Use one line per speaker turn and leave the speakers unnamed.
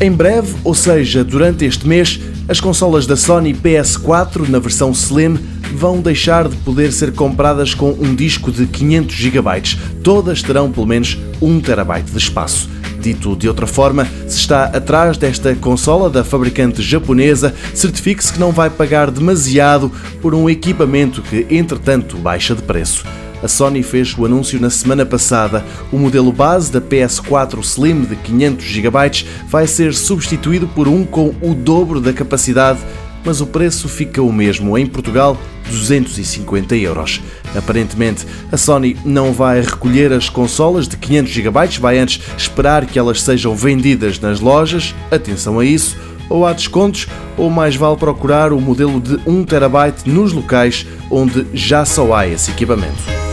Em breve, ou seja, durante este mês, as consolas da Sony PS4 na versão Slim vão deixar de poder ser compradas com um disco de 500 GB. Todas terão pelo menos 1 TB de espaço. Dito de outra forma, se está atrás desta consola da fabricante japonesa, certifique-se que não vai pagar demasiado por um equipamento que, entretanto, baixa de preço. A Sony fez o anúncio na semana passada. O modelo base da PS4 Slim de 500 GB vai ser substituído por um com o dobro da capacidade, mas o preço fica o mesmo. Em Portugal, 250 euros. Aparentemente, a Sony não vai recolher as consolas de 500 GB, vai antes esperar que elas sejam vendidas nas lojas. Atenção a isso ou há descontos, ou mais vale procurar o modelo de 1 TB nos locais onde já só há esse equipamento.